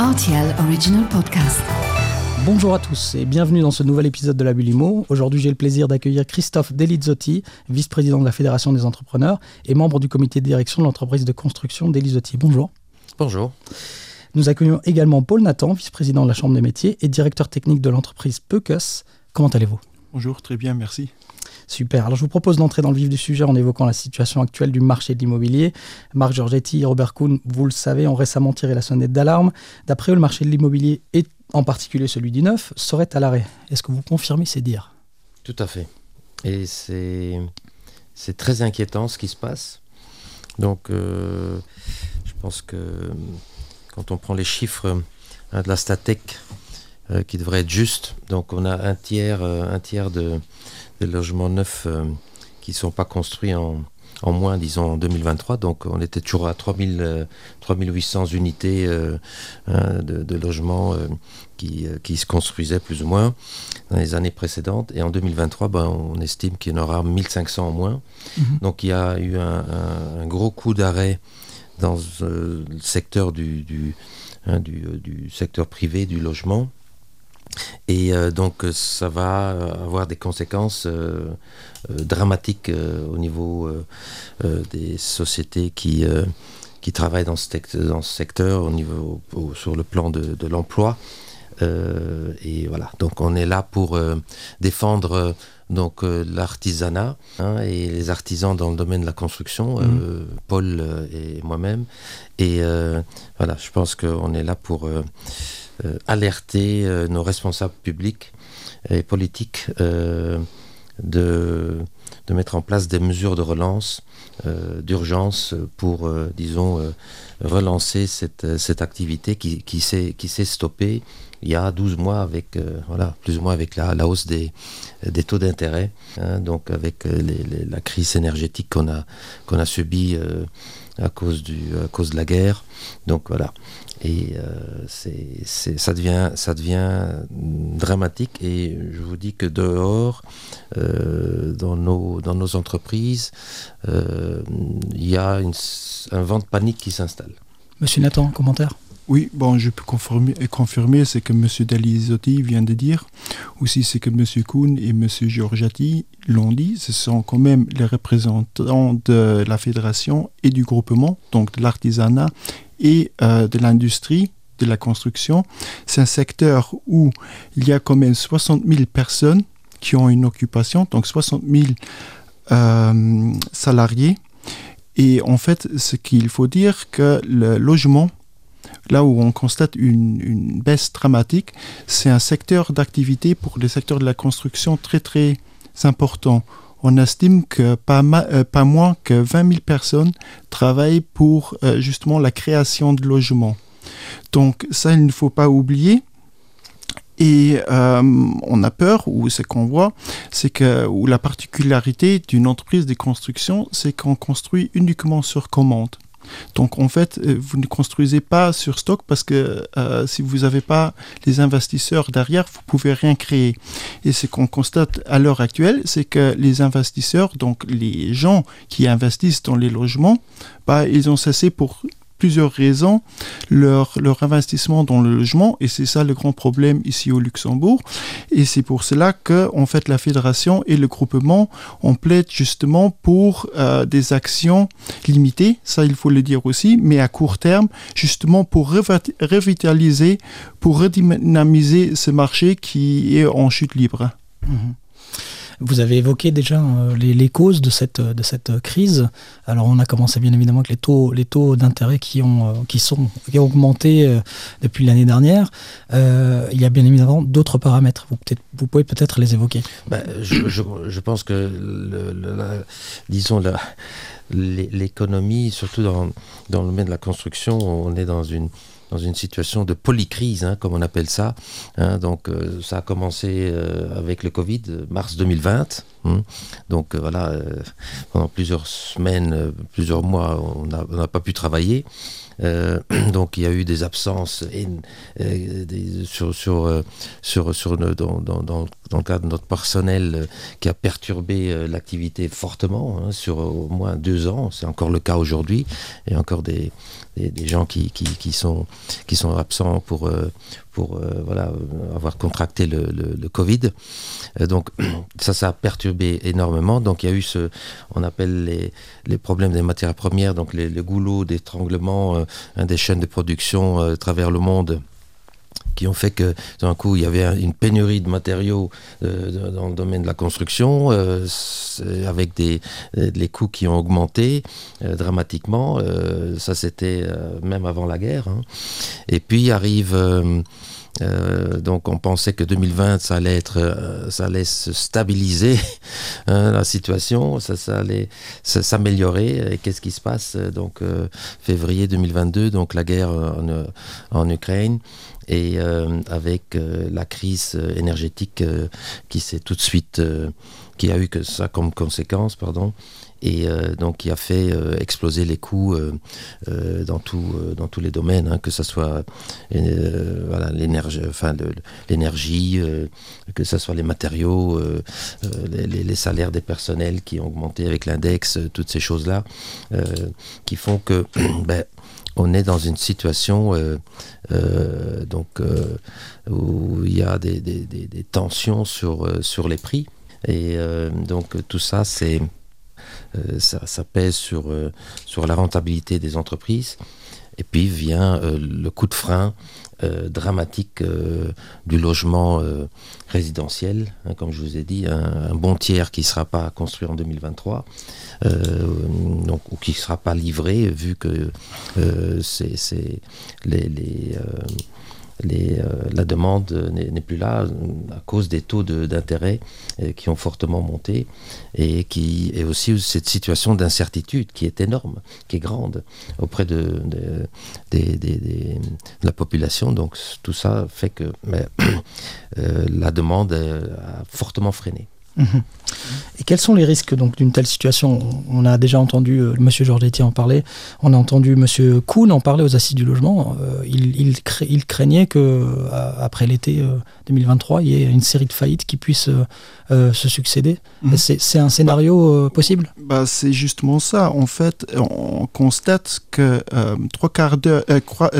RTL Original Podcast. Bonjour à tous et bienvenue dans ce nouvel épisode de la Bulimo. Aujourd'hui, j'ai le plaisir d'accueillir Christophe Delizzotti, vice-président de la Fédération des entrepreneurs et membre du comité de direction de l'entreprise de construction Delizzotti. Bonjour. Bonjour. Nous accueillons également Paul Nathan, vice-président de la Chambre des métiers et directeur technique de l'entreprise Peucus. Comment allez-vous? Bonjour, très bien, merci. Super. Alors je vous propose d'entrer dans le vif du sujet en évoquant la situation actuelle du marché de l'immobilier. Marc Giorgetti et Robert Kuhn, vous le savez, ont récemment tiré la sonnette d'alarme. D'après eux, le marché de l'immobilier, et en particulier celui du neuf, serait à l'arrêt. Est-ce que vous confirmez ces dires? Tout à fait. Et c'est, très inquiétant ce qui se passe. Donc euh, je pense que quand on prend les chiffres hein, de la Statec euh, qui devraient être justes, donc on a euh, un tiers de des logements neufs euh, qui ne sont pas construits en, en, moins, disons, en 2023. Donc on était toujours à 3000, 3800 euh, unités euh, hein, de, de, logements qui, qui, se construisaient plus ou moins dans les années précédentes. Et en 2023, ben, on estime qu'il y en aura 1500 en moins. Mm -hmm. Donc il y a eu un, un, un gros coup d'arrêt dans le secteur du, du, hein, du, du secteur privé du logement. Et euh, donc ça va avoir des conséquences euh, euh, dramatiques euh, au niveau euh, euh, des sociétés qui, travaillent dans ce, secteur, au niveau, au, sur le plan de l'emploi. Et voilà, donc on est là pour défendre donc l'artisanat hein, et les artisans dans le domaine de la construction, mmh. Paul et moi-même. Et voilà, je pense qu'on est là pour euh, alerter euh, nos responsables publics et politiques euh, de, de mettre en place des mesures de relance euh, d'urgence pour euh, disons euh, relancer cette, cette activité qui, qui s'est stoppée il y a 12 mois avec euh, voilà plus ou moins avec la, hausse des, des taux d'intérêt donc avec les, la crise énergétique qu'on a qu'on a subi euh, à cause du à cause de la guerre. Donc voilà. Et euh, c'est ça devient ça devient dramatique. Et je vous dis que dehors euh, dans nos dans nos entreprises euh, il ya une, un vent de panique qui s'installe. Monsieur nathan commentaire? Oui, bon, je peux confirmer, confirmer ce que M. Dalizotti vient de dire. Aussi, ce que M. Kuhn et M. Giorgiati l'ont dit. Ce sont quand même les représentants de la fédération et du groupement, donc de l'artisanat et euh, de l'industrie de la construction. C'est un secteur où il y a quand même 60 000 personnes qui ont une occupation, donc 60 000 euh, salariés. Et en fait, ce qu'il faut dire que le logement, là où on constate une, baisse dramatique, c'est un secteur d'activité pour les secteurs de la construction très très important on estime que pas, euh, moins que 20 000 personnes travaillent pour euh, justement la création de logements. Donc ça, il ne faut pas oublier. Et euh, on a peur, ou ce qu'on voit, c'est que la particularité d'une entreprise de construction, c'est qu'on construit uniquement sur commande. Donc en fait, euh, vous ne construisez pas sur stock parce que euh, si vous n'avez pas les investisseurs derrière, vous pouvez rien créer. Et ce qu'on constate à l'heure actuelle, c'est que les investisseurs, donc les gens qui investissent dans les logements, bah, ils ont cessé pour plusieurs raisons leur, leur investissement dans le logement et c'est ça le grand problème ici au Luxembourg et c'est pour cela que en fait la fédération et le groupement on plaide justement pour euh, des actions limitées ça il faut le dire aussi mais à court terme justement pour revitaliser pour redynamiser ce marché qui est en chute libre mmh. Vous avez évoqué déjà euh, les, causes de cette, de cette crise. Alors on a commencé bien évidemment avec les taux, les taux d'intérêt qui, ont, euh, qui, sont, qui ont augmenté euh, depuis l'année dernière. Il y a bien évidemment d'autres paramètres. Vous, pouvez peut-être les évoquer. Ben, je, je, pense que le, la, l'économie, surtout dans, dans le domaine de la construction, on est dans une dans une situation de polycrise hein, comme on appelle ça hein, donc euh, ça a commencé euh, avec le covid mars 2020 Hein. Donc voilà, pendant plusieurs semaines, plusieurs mois, on n'a pas pu travailler. Euh, donc il y a eu des absences euh, sur, sur, euh, sur, sur dans, dans, dans, le cadre de notre personnel qui a perturbé l'activité fortement hein, sur au moins deux ans. C'est encore le cas aujourd'hui. Il y a encore des, des, gens qui, qui, qui, sont, qui sont absents pour, pour voilà, avoir contracté le, Covid. donc ça, ça a perturbé énormément. Donc il y a eu ce, on appelle les, problèmes des matières premières, donc les, les goulots d'étranglement des chaînes de production euh, à travers le monde qui ont fait que d'un coup il y avait une pénurie de matériaux euh, dans le domaine de la construction euh, avec des les coûts qui ont augmenté dramatiquement ça c'était même avant la guerre hein. et puis arrive euh, donc on pensait que 2020 ça allait être, euh, ça allait se stabiliser hein, la situation, ça, allait s'améliorer. Et qu'est-ce qui se passe Donc euh, février 2022, donc la guerre en Ukraine et avec la crise énergétique qui s'est tout de suite, qui a eu que ça comme conséquence, pardon. Et euh, donc qui a fait euh, exploser les coûts euh, dans, dans tous les domaines, hein, que ce soit l'énergie, que ce soit les matériaux, les, les, salaires des personnels qui ont augmenté avec l'index, toutes ces choses-là, qui font que ben, on est dans une situation donc, où il y a des, tensions sur, les prix. Et donc tout ça, euh, ça, pèse sur, euh, sur la rentabilité des entreprises. Et puis vient euh, le coup de frein dramatique du logement résidentiel. Hein, comme je vous ai dit, un, bon tiers qui ne sera pas construit en 2023, donc, ou qui ne sera pas livré, vu que c'est les euh, la demande n'est plus là à cause des taux d'intérêt euh, qui ont fortement monté et qui est aussi cette situation d'incertitude qui est énorme, qui est grande auprès de, la population. Donc tout ça fait que euh, la demande a fortement freiné. Mhm. Et quels sont les risques donc d'une telle situation? On a déjà entendu euh, M. Giorgetti en parler, on a entendu M. Kuhn en parler aux assises du logement. Euh, il, craignait que euh, après l'été 2023, il y ait une série de faillites qui puissent se succéder. Mhm. C'est un scénario possible? bah, C'est justement ça. En fait, on constate que trois, quarts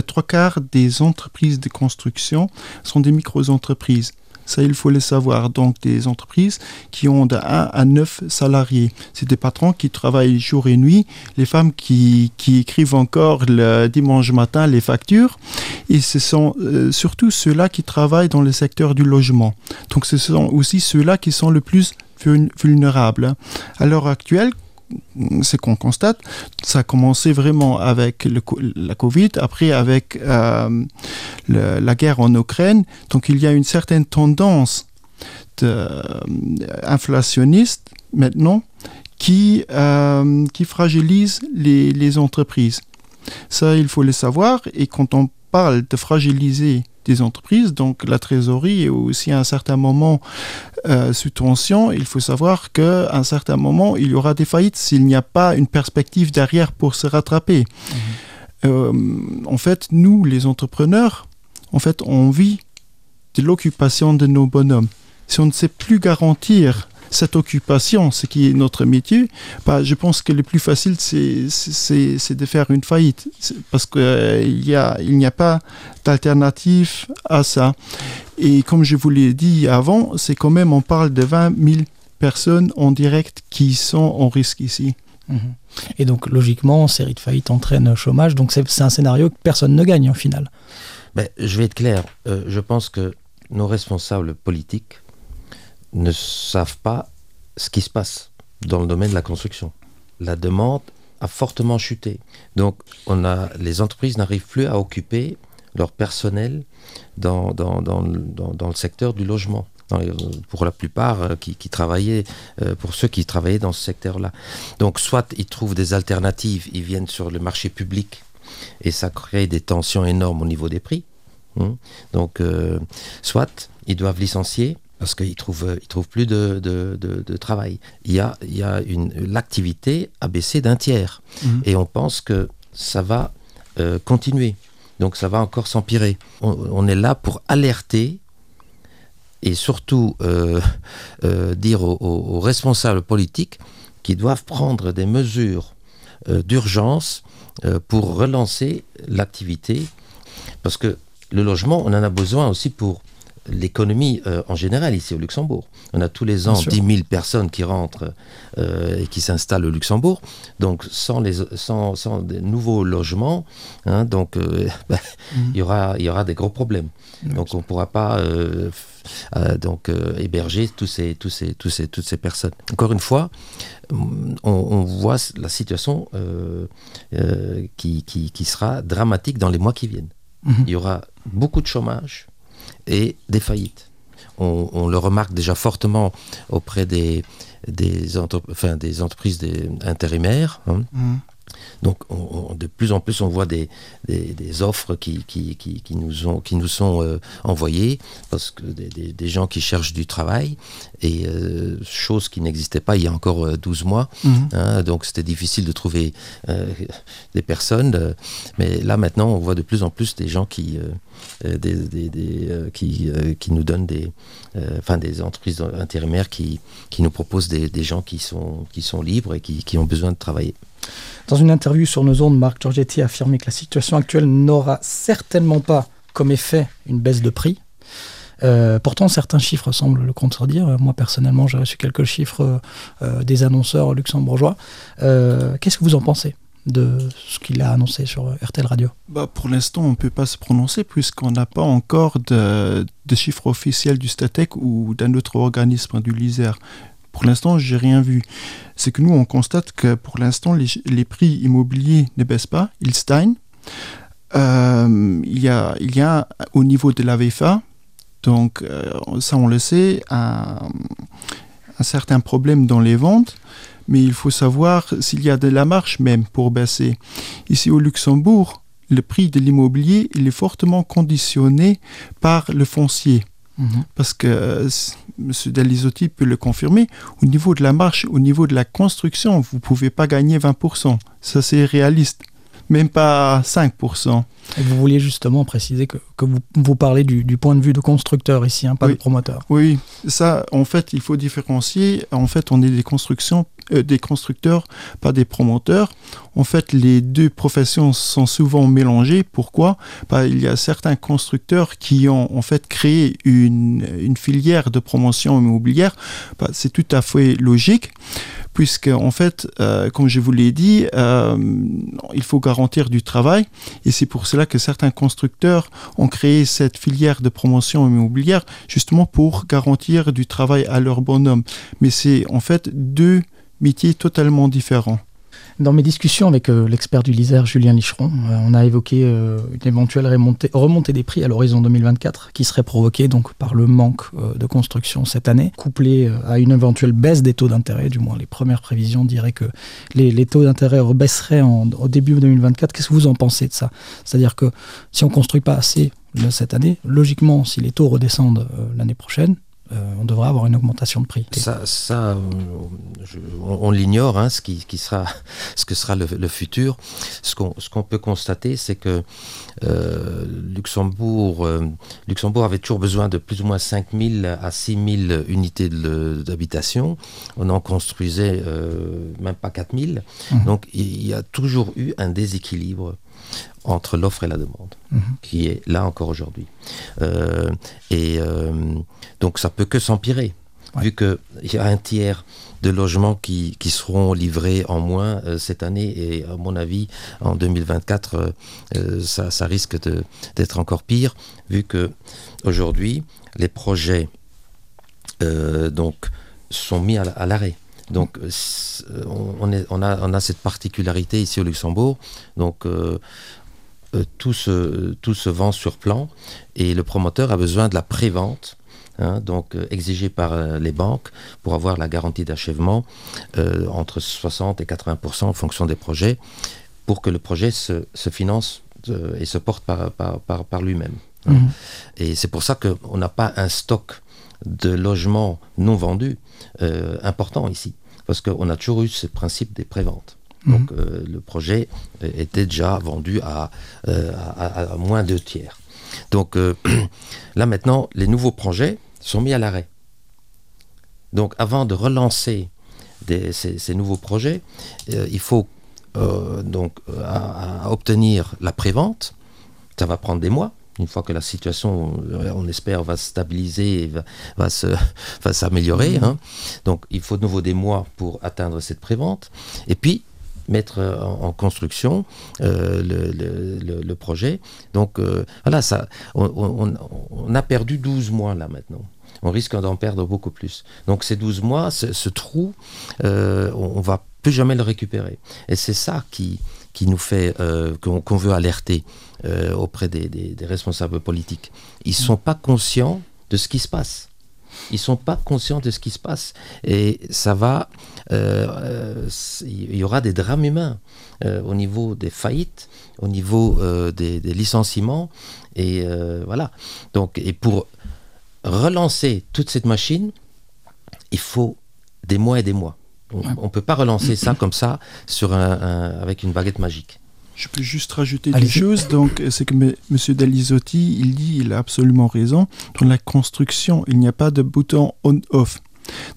trois quarts des entreprises de construction sont des micro-entreprises. Ça, il faut le savoir. Donc, des entreprises qui ont de 1 à 9 salariés. C'est des patrons qui travaillent jour et nuit, les femmes qui, qui écrivent encore le dimanche matin les factures. Et ce sont euh, surtout ceux-là qui travaillent dans le secteur du logement. Donc, ce sont aussi ceux-là qui sont le plus vulnérables. À l'heure actuelle, c'est qu'on constate, ça a commencé vraiment avec la Covid, après avec euh, la guerre en Ukraine. Donc il y a une certaine tendance euh, inflationniste maintenant qui, euh, qui fragilise les, les entreprises. Ça, il faut le savoir. Et quand on parle de fragiliser des entreprises, donc la trésorerie est aussi à un certain moment euh, sous tension. Il faut savoir qu'à un certain moment, il y aura des faillites s'il n'y a pas une perspective derrière pour se rattraper. Mhm. Euh, en fait, nous, les entrepreneurs, en fait, on vit de l'occupation de nos bonhommes. Si on ne sait plus garantir cette occupation, ce qui est notre métier, bah, je pense que le plus facile, c'est de faire une faillite. Parce qu'il euh, n'y a, il a pas d'alternative à ça. Et comme je vous l'ai dit avant, c'est quand même, on parle de 20 000 personnes en direct qui sont en risque ici. Mhm. Et donc, logiquement, série de faillites entraîne chômage. Donc, c'est un scénario que personne ne gagne, en final. Ben, je vais être clair. Euh, je pense que nos responsables politiques ne savent pas ce qui se passe dans le domaine de la construction. La demande a fortement chuté. Donc, on a, les entreprises n'arrivent plus à occuper leur personnel dans, dans, dans, dans le secteur du logement. pour la plupart euh, qui, travaillaient, euh, pour ceux qui travaillaient dans ce secteur-là. Donc, soit ils trouvent des alternatives, ils viennent sur le marché public et ça crée des tensions énormes au niveau des prix. Hein. Donc, euh, soit ils doivent licencier, parce qu'ils trouvent, ils trouvent plus de, de, de, de travail. Il y a, il y a une, l'activité a baissé d'un tiers. Mhm. Et on pense que ça va euh, continuer. Donc ça va encore s'empirer. On, on est là pour alerter et surtout euh, euh, dire aux, aux- responsables politiques qui doivent prendre des mesures euh, d'urgence euh, pour relancer l'activité. Parce que le logement, on en a besoin aussi pour l'économie euh, en général ici au Luxembourg. On a tous les ans Bien sûr. 10 000 personnes qui rentrent euh, et qui s'installent au Luxembourg. Donc sans, les, sans, sans des nouveaux logements, hein, donc euh, ben, il y aura, il y aura des gros problèmes. Donc on ne pourra pas donc, héberger tous ces, tous ces, tous ces, toutes ces personnes. Encore une fois, on, on voit la situation qui, qui, qui sera dramatique dans les mois qui viennent. Mhm. Il y aura beaucoup de chômage et des faillites. On, le remarque déjà fortement auprès des, entreprises intérimaires. hein. Mhm. Donc, on- on- de plus en plus, on voit des, des, des offres qui, qui, qui, qui nous, ont, qui nous sont euh, envoyées, parce que des, gens qui cherchent du travail, et euh, chose qui n'existait pas il y a encore euh, 12 mois. Mhm. hein, donc, c'était difficile de trouver euh, des personnes. euh, mais là, maintenant, on voit de plus en plus des gens qui, euh, euh, euh, euh, nous donnent des, euh, enfin, des entreprises intérimaires qui, qui nous proposent des, des gens qui sont, qui sont libres et qui, qui ont besoin de travailler. Dans une interview sur nos ondes, Marc Giorgetti a affirmé que la situation actuelle n'aura certainement pas comme effet une baisse de prix. Euh, pourtant, certains chiffres semblent le contredire. Moi, personnellement, j'ai reçu quelques chiffres euh, des annonceurs luxembourgeois. Euh, Qu'est-ce que vous en pensez de ce qu'il a annoncé sur RTL Radio? Bah, pour l'instant, on ne peut pas se prononcer puisqu'on n'a pas encore de, de chiffres officiels du Statec ou d'un autre organisme du LISER. Pour l'instant, j'ai rien vu. C'est que nous, on constate que pour l'instant, les, les prix immobiliers ne baissent pas, ils stagnent. Euh, il, y a, il y a au niveau de la VFA, donc euh, ça on le sait, un, un certain problème dans les ventes, mais il faut savoir s'il y a de la marche même pour baisser. Ici au Luxembourg, le prix de l'immobilier il est fortement conditionné par le foncier. Parce que euh, M. Dalisotti peut le confirmer, au niveau de la marche, au niveau de la construction, vous ne pouvez pas gagner 20%. Ça, c'est réaliste. Même pas 5%. Et vous vouliez justement préciser que, que vous, vous parlez du, du point de vue de constructeur ici, hein, pas Oui. de promoteur. Oui, ça, en fait, il faut différencier. En fait, on est des constructions, euh, des constructeurs, pas des promoteurs. En fait, les deux professions sont souvent mélangées. Pourquoi? Bah, Il y a certains constructeurs qui ont en fait créé une, une filière de promotion immobilière. Bah, C'est tout à fait logique. Puisque, en fait, euh, comme je vous l'ai dit, euh, il faut garantir du travail. Et c'est pour cela que certains constructeurs ont créé cette filière de promotion immobilière justement pour garantir du travail à leur bonhomme. Mais c'est en fait deux métiers totalement différents. Dans mes discussions avec euh, l'expert du LISER, Julien Licheron, euh, on a évoqué euh, une éventuelle remontée, des prix à l'horizon 2024 qui serait provoquée donc par le manque de construction cette année, couplée à une éventuelle baisse des taux d'intérêt. Du moins, les premières prévisions diraient que les, taux d'intérêt rebaisseraient en- au début 2024. Qu'est-ce que vous en pensez de ça? C'est-à-dire que si on construit pas assez cette année, logiquement, si les taux redescendent l'année prochaine, euh, on devrait avoir une augmentation de prix. Ça, ça euh, je- on, on l'ignore, hein, ce, qui, qui sera, ce que sera le, le futur. Ce qu'on qu'on peut constater, c'est que euh, Luxembourg, euh, Luxembourg avait toujours besoin de plus ou moins 5 000 à 6 000 unités d'habitation. On en construisait euh, même pas 4 000. Mhm. Donc il y a toujours eu un déséquilibre entre l'offre et la demande, Mhm. qui est là encore aujourd'hui. Euh, et euh, donc ça peut que s'empirer, Ouais. vu qu'il y a un tiers de logements qui, qui seront livrés en moins euh, cette année, et à mon avis, en 2024, euh, euh, ça, ça risque d'être encore pire, vu que aujourd'hui, les projets donc, sont mis à, la- à l'arrêt. Donc, on, on est- on a, on a cette particularité ici au Luxembourg. Donc, euh, euh, tout, se, tout se vend sur plan et le promoteur a besoin de la prévente, hein, donc euh, exigée par euh, les banques pour avoir la garantie d'achèvement entre 60 et 80% en fonction des projets pour que le projet se, se finance et se porte par, par, par, par lui-même. Mhm. Et c'est pour ça qu'on n'a pas un stock de logements non vendus important ici. Parce qu'on a toujours eu ce principe des préventes. Donc euh, le projet était déjà vendu à, euh, à, à moins de tiers. Donc euh, là maintenant, les nouveaux projets sont mis à l'arrêt. Donc avant de relancer des- ces, ces nouveaux projets, il faut donc à- obtenir la prévente. Ça va prendre des mois. Une fois que la situation, on espère, va se stabiliser et va, va s'améliorer. hein. Donc il faut de nouveau des mois pour atteindre cette prévente. Et puis mettre euh, en, construction euh, le, le- projet. Donc euh, voilà, ça, on, on- a perdu 12 mois là maintenant. On risque d'en perdre beaucoup plus. Donc ces 12 mois, ce, trou, on, on va plus jamais le récupérer. Et c'est ça qui, qui nous fait, euh, qu'on veut alerter auprès des, des- des responsables politiques. Ils ne sont pas conscients de ce qui se passe. Ils sont pas conscients de ce qui se passe. Et ça va, il y aura des drames humains euh, au niveau des faillites, au niveau euh, des, des licenciements. Et euh, voilà. Donc, et pour relancer toute cette machine, il faut des mois et des mois. On ne peut pas relancer ça comme ça sur un, un- avec une baguette magique. Je peux juste rajouter des choses. Donc, c'est que M. Dalisotti, il dit, il a absolument raison. Dans la construction, il n'y a pas de bouton on-off.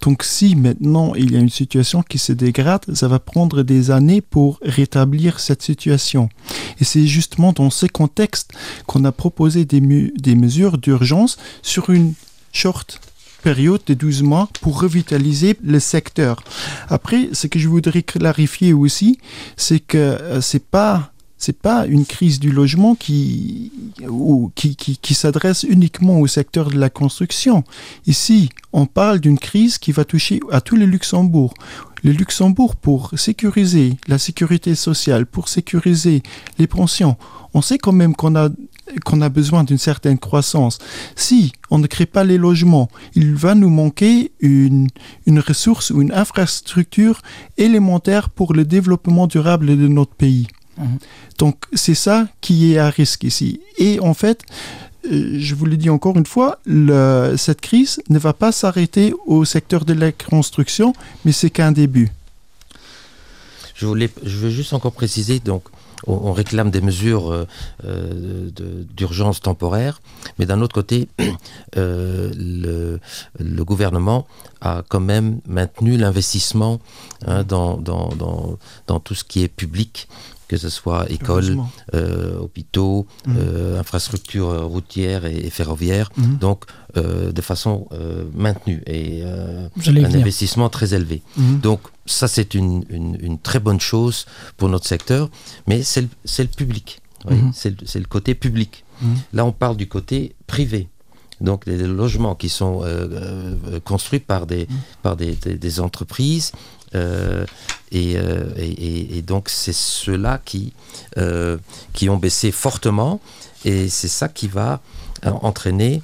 Donc, si maintenant il y a une situation qui se dégrade, ça va prendre des années pour rétablir cette situation. Et c'est justement dans ce contexte qu'on a proposé des, des mesures d'urgence sur une short période de 12 mois pour revitaliser le secteur. Après, ce que je voudrais clarifier aussi, c'est que euh, c'est pas c'est pas une crise du logement qui s'adresse uniquement au secteur de la construction. Ici, on parle d'une crise qui va toucher à tous les Luxembourg. Le Luxembourg, pour sécuriser la sécurité sociale, pour sécuriser les pensions, on sait quand même qu'on a besoin d'une certaine croissance. Si on ne crée pas les logements, il va nous manquer une ressource ou une infrastructure élémentaire pour le développement durable de notre pays. Mhm. Donc c'est ça qui est à risque ici. Et en fait, euh, je vous le dis encore une fois, cette crise ne va pas s'arrêter au secteur de la construction, mais c'est qu'un début. Je, voulais, je veux juste encore préciser, donc, on, réclame des mesures euh, euh, d'urgence temporaire, mais d'un autre côté, le, gouvernement a quand même maintenu l'investissement hein, dans tout ce qui est public, que ce soit école, Heureusement. euh, hôpitaux, Mhm. euh, infrastructures routières et, et ferroviaires, Mhm. donc euh, de façon euh, maintenue et euh, un investissement très élevé. Mhm. Donc ça, c'est une, une- une très bonne chose pour notre secteur, mais c'est le, public. oui, Mhm. c'est le, côté public. Là, on parle du côté privé. Donc des, logements qui sont euh, euh, construits par des, par des, des- des entreprises. Euh, et, euh, et- donc c'est ceux-là qui, euh, qui ont baissé fortement. Et c'est ça qui va entraîner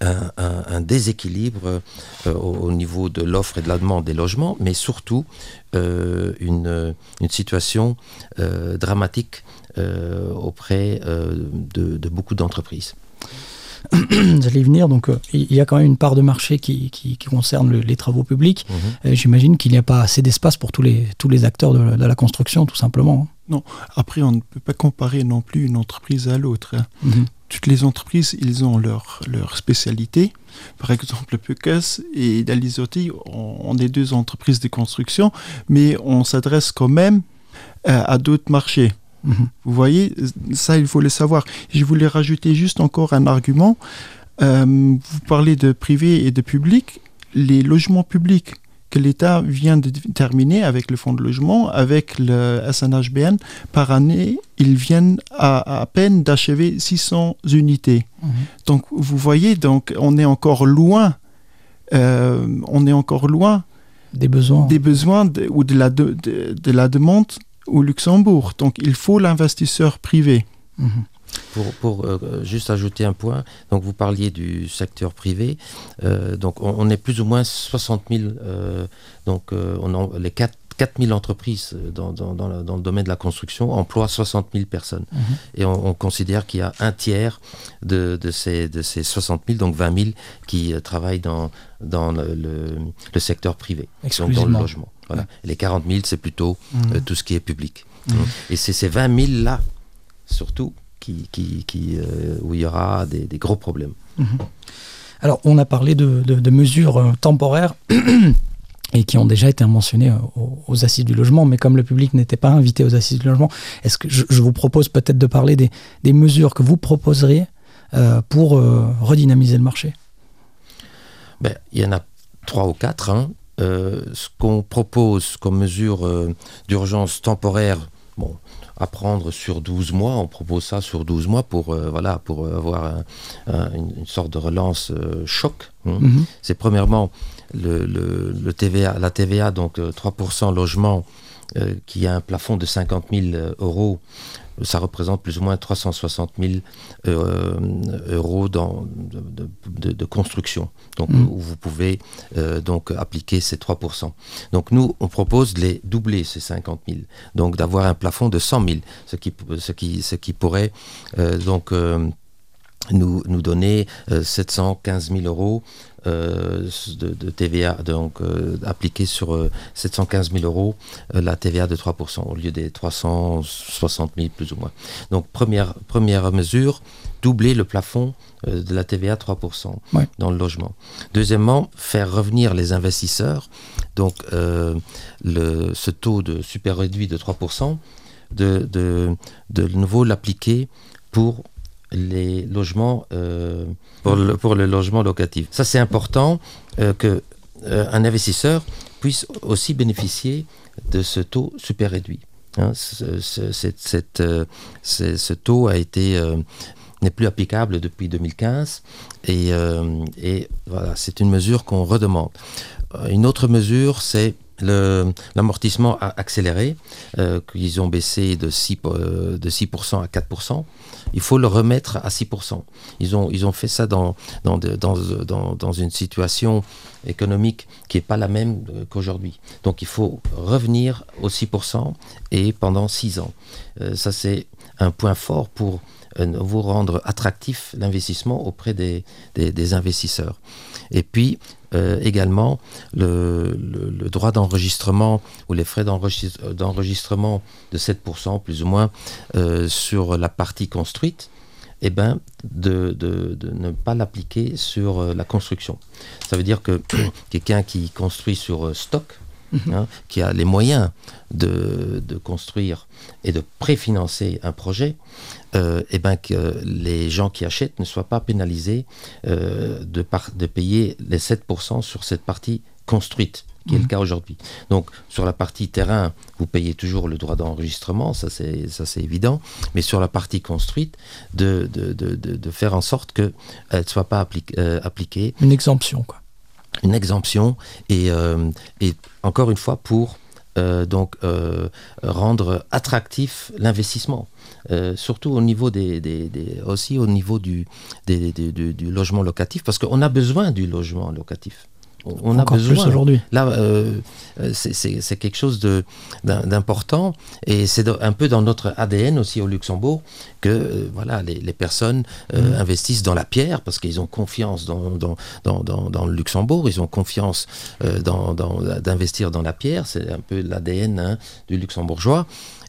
un, déséquilibre au, au niveau de l'offre et de la demande des logements, mais surtout une, une situation dramatique auprès de beaucoup d'entreprises. J'allais venir. Donc, euh, il y a quand même une part de marché qui, qui- qui concerne le- les travaux publics. Mhm. Et J'imagine qu'il n'y a pas assez d'espace pour tous les, tous les acteurs de, de la construction, tout simplement. Après, on ne peut pas comparer non plus une entreprise à l'autre. hein. Mhm. Toutes les entreprises, ils ont leur, leur spécialité. Par exemple, Pecas et Dalisotti, on, on est deux entreprises de construction, mais on s'adresse quand même euh, à d'autres marchés. Mhm. Vous voyez, ça, il faut le savoir. Je voulais rajouter juste encore un argument. Euh, vous parlez de privé et de public. Les logements publics que l'État vient de terminer avec le fonds de logement, avec le SNHBN, par année, ils viennent à, à peine d'achever 600 unités. Mhm. Donc, vous voyez, donc, on est encore loin. euh, on est encore loin Des besoins. des besoins de- ou de la, de, de- de la demande au Luxembourg. Donc il faut l'investisseur privé. Mhm. Pour, pour, euh, juste ajouter un point, donc vous parliez du secteur privé, euh, donc on, on est plus ou moins 60 000, euh, donc euh, on en- les quatre 4000 entreprises dans, dans, dans, le, dans, le, domaine de la construction emploient 60 000 personnes. Mmh. Et on, on, considère qu'il y a un tiers de, de, ces, de ces 60 000, donc 20 000, qui euh, travaillent dans, dans le, le, le secteur privé, donc dans le logement. Voilà. Mmh. Les 40 000, c'est plutôt mmh. euh, tout ce qui est public. Et c'est ces 20 000 là, surtout, qui, qui, qui euh, où il y aura des, des gros problèmes. Alors, on a parlé de, de, de mesures temporaires et qui ont déjà été mentionnées aux, aux, assises du logement, mais comme le public n'était pas invité aux assises du logement, est-ce que je, je, vous propose peut-être de parler des, des, mesures que vous proposeriez euh, pour euh, redynamiser le marché? Ben, Il y en a trois ou quatre. Hein. Euh, ce qu'on propose comme mesure euh, d'urgence temporaire, bon, à prendre sur 12 mois. On propose ça sur 12 mois pour, euh, voilà, pour avoir un, un, une, sorte de relance choc. Hein. Mm -hmm. C'est premièrement le, le, le, TVA, la TVA, donc euh, 3% logement, qui a un plafond de 50 000 euros. Ça représente plus ou moins 360 000 euh, euros dans, de, de, de, construction, donc mmh. où vous pouvez euh, donc appliquer ces 3%. Donc nous, on propose de les doubler ces 50 000, donc d'avoir un plafond de 100 000, ce qui, ce qui, ce qui pourrait euh, donc nous, nous donner 715 000 euros de, de, TVA, donc euh, appliqué sur euh, 715 000 euros euh, la TVA de 3% au lieu des 360 000 plus ou moins. Donc première, première mesure, doubler le plafond euh, de la TVA 3% ouais. dans le logement. Deuxièmement, faire revenir les investisseurs, donc euh, le, ce taux de super réduit de 3%, de, de, de nouveau l'appliquer pour les logements euh, pour, le, pour le logement locatif. Ça c'est important euh, que euh, un investisseur puisse aussi bénéficier de ce taux super réduit. Hein, ce, ce, cette, cette, euh, ce, taux a été n'est plus applicable depuis 2015 et, et voilà c'est une mesure qu'on redemande. Une autre mesure c'est l'amortissement a accéléré, euh, qu'ils ont baissé de 6%, euh, de 6 à 4%. Il faut le remettre à 6%. Ils ont, ils ont fait ça dans, dans, dans, dans, dans une situation économique qui n'est pas la même euh, qu'aujourd'hui. Donc il faut revenir aux 6% et pendant 6 ans. Euh, ça c'est un point fort pour euh, vous rendre attractif l'investissement auprès des, des, des investisseurs. Et puis, euh, également le, droit d'enregistrement ou les frais d'enregistrement de 7% plus ou moins euh, sur la partie construite, eh ben, de, ne pas l'appliquer sur euh, la construction. Ça veut dire que quelqu'un qui construit sur stock, Hein, qui a les moyens de, de construire et de préfinancer un projet, euh, et ben que les gens qui achètent ne soient pas pénalisés euh, de, par, de payer les 7% sur cette partie construite qui est mmh. le cas aujourd'hui. Donc sur la partie terrain, vous payez toujours le droit d'enregistrement, ça c'est ça c'est évident, mais sur la partie construite, de, de, de, de, faire en sorte qu'elle ne soit pas euh, appliquée. Une exemption quoi. Une exemption et, euh, et encore une fois pour euh, euh, rendre attractif l'investissement surtout au niveau aussi au niveau du logement locatif parce qu'on a besoin du logement locatif on Encore a besoin aujourd'hui. Là euh, c'est quelque chose d'important. Et c'est un peu dans notre ADN aussi au Luxembourg que euh, voilà les, les personnes euh, mmh. investissent dans la pierre parce qu'ils ont confiance dans, dans, dans, dans, dans le Luxembourg. Ils ont confiance euh, d'investir dans la pierre. C'est un peu l'ADN du luxembourgeois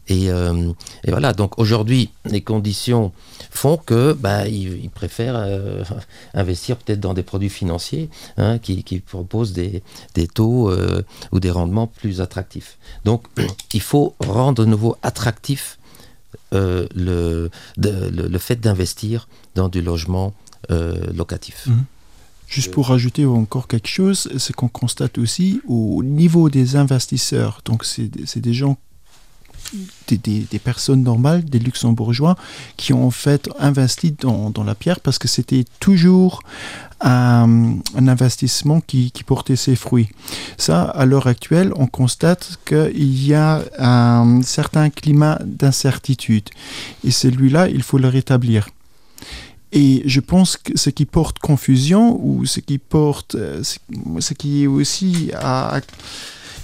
Et, euh, et voilà, donc aujourd'hui, les conditions font que bah, ils, préfèrent euh, investir peut-être dans des produits financiers hein, qui, proposent des, taux euh, ou des rendements plus attractifs. Donc il faut rendre de nouveau attractif le, le, fait d'investir dans du logement locatif. Mmh. Juste pour rajouter encore quelque chose, c'est qu'on constate aussi au niveau des investisseurs, donc c'est des gens des, personnes normales, des luxembourgeois, qui ont en fait investi dans, la pierre parce que c'était toujours un, investissement qui, portait ses fruits. Ça, à l'heure actuelle, on constate qu'il y a un certain climat d'incertitude. Et celui-là, il faut le rétablir. Et je pense que ce qui porte confusion ou ce qui porte, euh, ce qui est aussi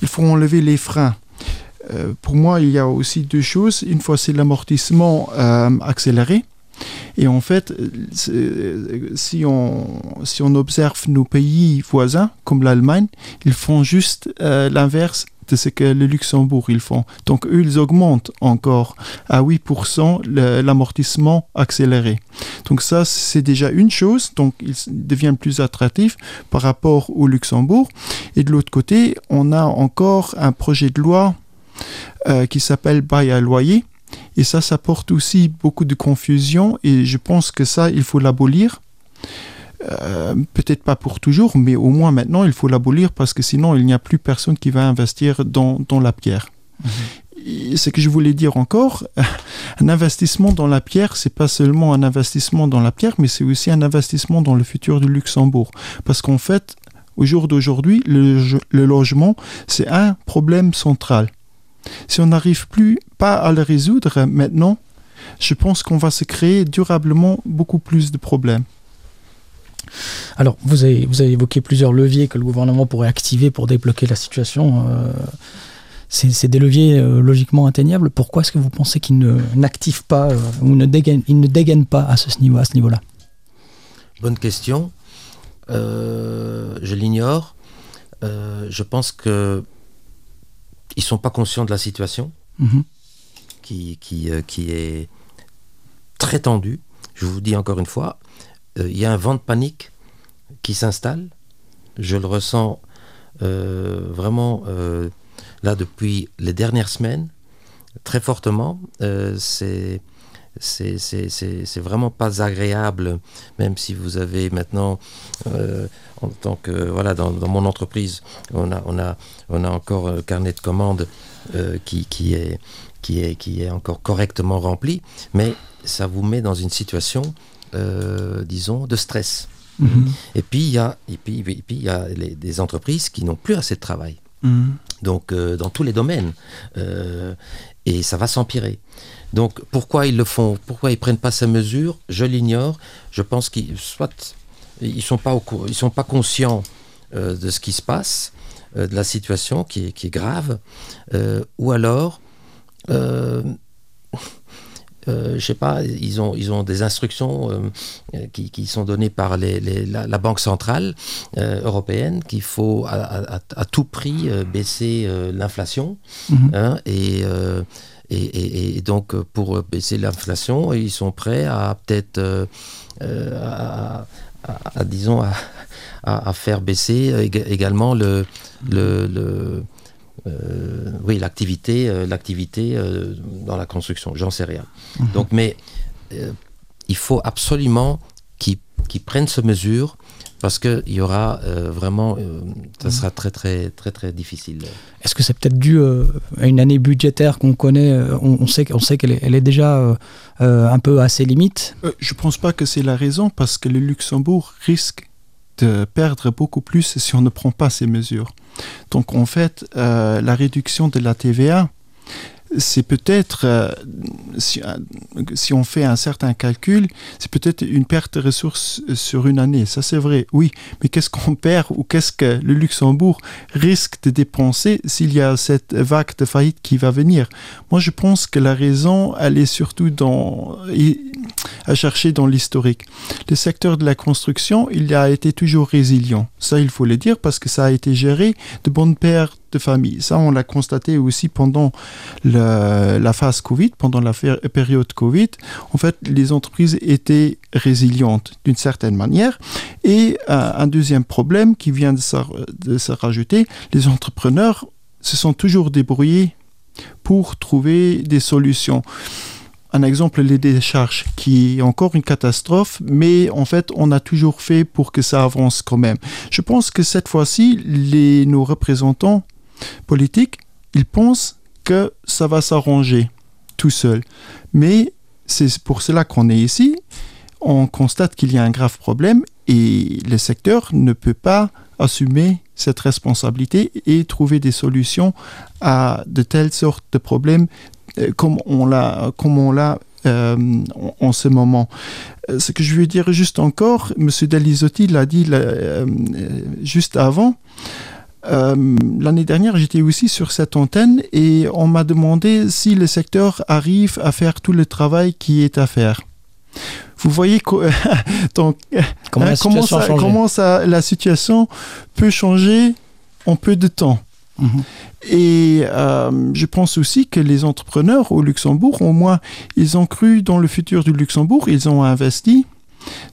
il faut enlever les freins euh, pour moi, il y a aussi deux choses. Une fois, c'est l'amortissement euh, accéléré. Et en fait, si on, si on observe nos pays voisins, comme l'Allemagne, ils font juste l'inverse de ce que le Luxembourg ils font. Donc eux, ils augmentent encore à 8% l'amortissement accéléré. Donc ça, c'est déjà une chose. Donc ils deviennent plus attractifs par rapport au Luxembourg. Et de l'autre côté, on a encore un projet de loi euh, qui s'appelle bail à loyer. Et ça, ça porte aussi beaucoup de confusion et je pense que ça, il faut l'abolir. Euh, peut-être pas pour toujours, mais au moins maintenant, il faut l'abolir parce que sinon, il n'y a plus personne qui va investir dans, dans la pierre. Mhm. Ce que je voulais dire encore, un investissement dans la pierre, c'est pas seulement un investissement dans la pierre, mais c'est aussi un investissement dans le futur du Luxembourg. Parce qu'en fait, au jour d'aujourd'hui, le, le logement, c'est un problème central. Si on n'arrive plus pas à le résoudre maintenant, je pense qu'on va se créer durablement beaucoup plus de problèmes. Alors, vous avez, vous avez évoqué plusieurs leviers que le gouvernement pourrait activer pour débloquer la situation. Euh, c'est des leviers euh, logiquement atteignables. Pourquoi est-ce que vous pensez qu'ils n'activent pas euh, ou ne dégainent, ils ne dégainent pas à ce niveau-là? Niveau Bonne question. je l'ignore. je pense que ils sont pas conscients de la situation mhm. qui, qui, qui est très tendue. Je vous dis encore une fois, il y a un vent de panique qui s'installe. Je le ressens euh, vraiment euh, là depuis les dernières semaines, très fortement. Euh, c'est c'est vraiment pas agréable, même si vous avez maintenant, en tant que voilà, dans, mon entreprise, on a on a on a encore un carnet de commandes qui, qui est qui est qui est encore correctement rempli, mais ça vous met dans une situation, disons, de stress. Mhm. Et puis, il y a, et puis, et puis, il y a des entreprises qui n'ont plus assez de travail. Mhm. Donc, euh, dans tous les domaines. Euh, et ça va s'empirer. Donc, pourquoi ils le font Pourquoi ils prennent pas ces mesures Je l'ignore. Je pense qu'ils soit ils sont pas sont pas conscients euh, de ce qui se passe, de la situation qui est grave, ou alors euh, je sais pas, ils ont, ils ont des instructions euh, qui, qui, sont données par les, la, Banque centrale euh, européenne qu'il faut à, à, tout prix baisser l'inflation. Mhm. Hein, et, et, et, donc, pour baisser l'inflation, ils sont prêts à peut-être, à, disons, à, faire baisser également le, le, le euh, oui, l'activité, euh, l'activité euh, dans la construction, j'en sais rien. Mhm. Donc, mais il faut absolument qu'ils prennent ce mesure parce qu'il y aura vraiment, ça mhm. sera très très très très difficile. Est-ce que c'est peut-être dû à une année budgétaire qu'on connaît on, sait, on sait qu'elle est, elle est déjà un peu à ses limites? Je ne pense pas que c'est la raison parce que le Luxembourg risque perdre beaucoup plus si on ne prend pas ces mesures. Donc en fait, euh, la réduction de la TVA, c'est peut-être, euh, euh, si, on fait un certain calcul, c'est peut-être une perte de ressources sur une année. Ça, c'est vrai, oui. Mais qu'est-ce qu'on perd ou qu'est-ce que le Luxembourg risque de dépenser s'il y a cette vague de faillite qui va venir? Moi, je pense que la raison, elle est surtout dans, à chercher dans l'historique. Le secteur de la construction, il a été toujours résilient. Ça, il faut le dire parce que ça a été géré de bonnes paires de famille. Ça, on l'a constaté aussi pendant la phase Covid, pendant la période Covid. En fait, les entreprises étaient résilientes d'une certaine manière. Et euh, un deuxième problème qui vient de se rajouter, les entrepreneurs se sont toujours débrouillés pour trouver des solutions un exemple, les décharges, qui est encore une catastrophe, mais en fait, on a toujours fait pour que ça avance quand même. Je pense que cette fois-ci, les, nos représentants politiques, ils pensent que ça va s'arranger tout seul. Mais c'est pour cela qu'on est ici. On constate qu'il y a un grave problème et le secteur ne peut pas assumer cette responsabilité et trouver des solutions à de telles sortes de problèmes euh, comme on l'a, comme on l'a euh, en, ce moment. Euh, ce que je veux dire juste encore, M. Delisotti l'a dit juste avant, euh, l'année dernière, j'étais aussi sur cette antenne et on m'a demandé si le secteur arrive à faire tout le travail qui est à faire. Vous voyez donc, comment, la comment, situation a ça- changé. comment ça- la situation peut changer en peu de temps. Mhm. Et euh, je pense aussi que les entrepreneurs au Luxembourg, au moins, ils ont cru dans le futur du Luxembourg, ils ont investi.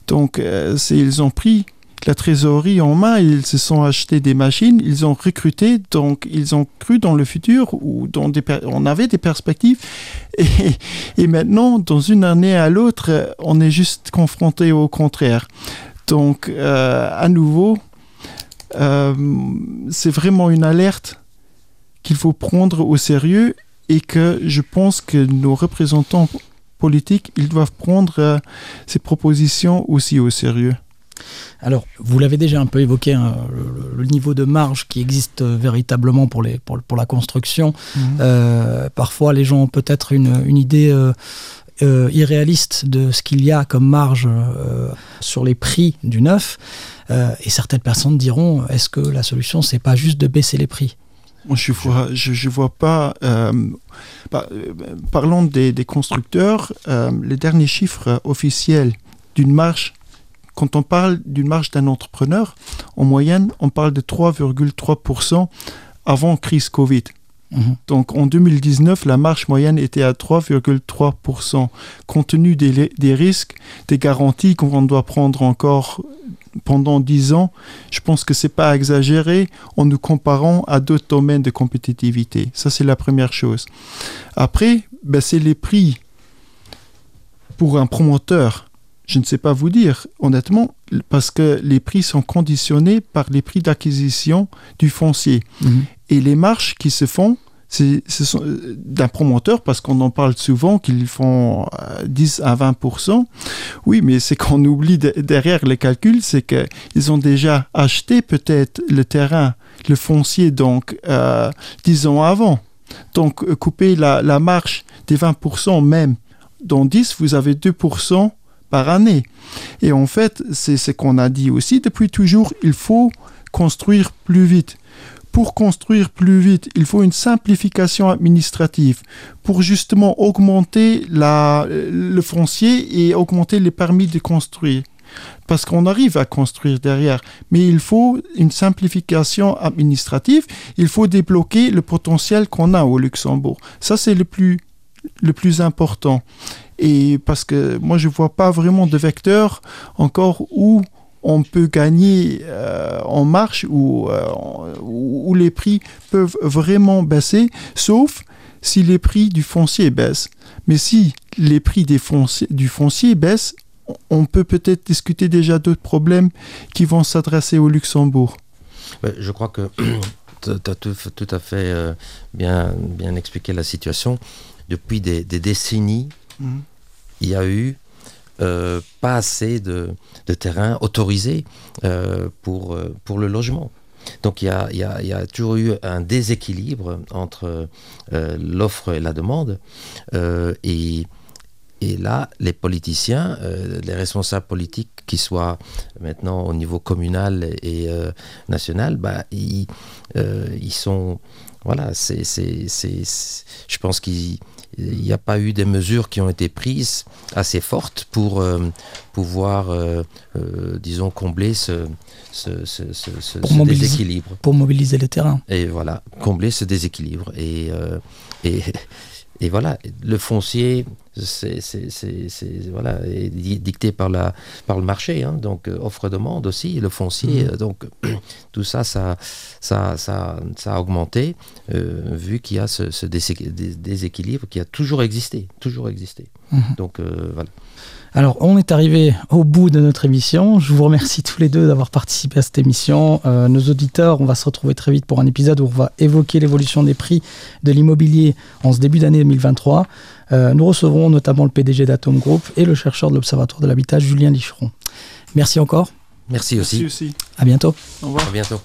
Donc, euh, ils ont pris la trésorerie en main, ils se sont achetés des machines, ils ont recruté, donc ils ont cru dans le futur où dans on avait des perspectives. Et, maintenant, dans une année à l'autre, on est juste confronté au contraire. Donc, euh, à nouveau, euh, c'est vraiment une alerte qu'il faut prendre au sérieux et que je pense que nos représentants politiques, ils doivent prendre euh, ces propositions aussi au sérieux. Alors, vous l'avez déjà un peu évoqué, hein, le, le niveau de marge qui existe euh, véritablement pour, les, pour, pour la construction. Euh, parfois, les gens ont peut-être une, une idée euh, euh, irréaliste de ce qu'il y a comme marge euh, sur les prix du neuf. Euh, et certaines personnes diront est-ce que la solution, c'est pas juste de baisser les prix? Moi, je vois, je, je vois pas. euh, par- euh, parlons des, des constructeurs. euh, les derniers chiffres officiels d'une marge, quand on parle d'une marge d'un entrepreneur, en moyenne, on parle de 3,3% avant crise Covid. Mhm. Donc en 2019, la marge moyenne était à 3,3%. Compte tenu des, des risques, des garanties qu'on doit prendre encore pendant 10 ans, je pense que c'est pas exagéré en nous comparant à d'autres domaines de compétitivité. Ça, c'est la première chose. Après, ben, c'est les prix pour un promoteur. Je ne sais pas vous dire, honnêtement, parce que les prix sont conditionnés par les prix d'acquisition du foncier. Mhm. Et les marches qui se font, c'est ce sont euh, d'un promoteur, parce qu'on en parle souvent qu'ils font euh, 10 à 20% Oui, mais c'est qu'on oublie de- derrière les calculs, c'est qu'ils ont déjà acheté peut-être le terrain, le foncier, donc euh, 10 ans avant. Donc, euh, couper la, la marche des 20% même dans 10, vous avez 2 par année. Et en fait, c'est ce qu'on a dit aussi depuis toujours, il faut construire plus vite. Pour construire plus vite, il faut une simplification administrative pour justement augmenter la, le foncier et augmenter les permis de construire. Parce qu'on arrive à construire derrière, mais il faut une simplification administrative, il faut débloquer le potentiel qu'on a au Luxembourg. Ça, c'est le plus, le plus important. Et parce que moi, je vois pas vraiment de vecteur encore où on peut gagner euh, en marche ou euh, où, les prix peuvent vraiment baisser, sauf si les prix du foncier baissent. Mais si les prix des fonciers, du foncier baissent, on peut peut-être discuter déjà d'autres problèmes qui vont s'adresser au Luxembourg. Je crois que tu as tout, à fait euh, bien, expliqué la situation. Depuis des décennies, Il y a eu euh, pas assez de, de terrain autorisé euh, pour, euh, pour le logement. Donc il y a, il y a- toujours eu un déséquilibre entre l'offre et la demande. Et, et là, les politiciens, les responsables politiques, qui soient maintenant au niveau communal et national, bah, ils, ils sont... Voilà, c'est, je pense qu'il n'y a pas eu des mesures qui ont été prises assez fortes pour euh, pouvoir, euh, euh, disons, combler ce, ce, ce- ce- ce- Pour ce mobiliser. déséquilibre. pour mobiliser les terrains. Et voilà, combler ce déséquilibre. Et, et, et voilà, le foncier, c'est, voilà, est di- dicté par, la, par le marché. hein. donc, euh, offre-demande aussi, le foncier. Mhm. euh, Donc, tout ça, ça, ça, ça, ça a augmenté, euh, vu qu'il y a ce, ce désé- dé- déséquilibre qui a toujours existé. Toujours existé. Mhm. Donc, euh, voilà. Alors, on est arrivé au bout de notre émission. Je vous remercie tous les deux d'avoir participé à cette émission. Euh, nos auditeurs, on va se retrouver très vite pour un épisode où on va évoquer l'évolution des prix de l'immobilier en ce début d'année 2023. Euh, nous recevrons notamment le PDG d'Atom Group et le chercheur de l'Observatoire de l'habitat, Julien Licheron. Merci encore. Merci aussi. Merci aussi. À bientôt. Au revoir. À bientôt.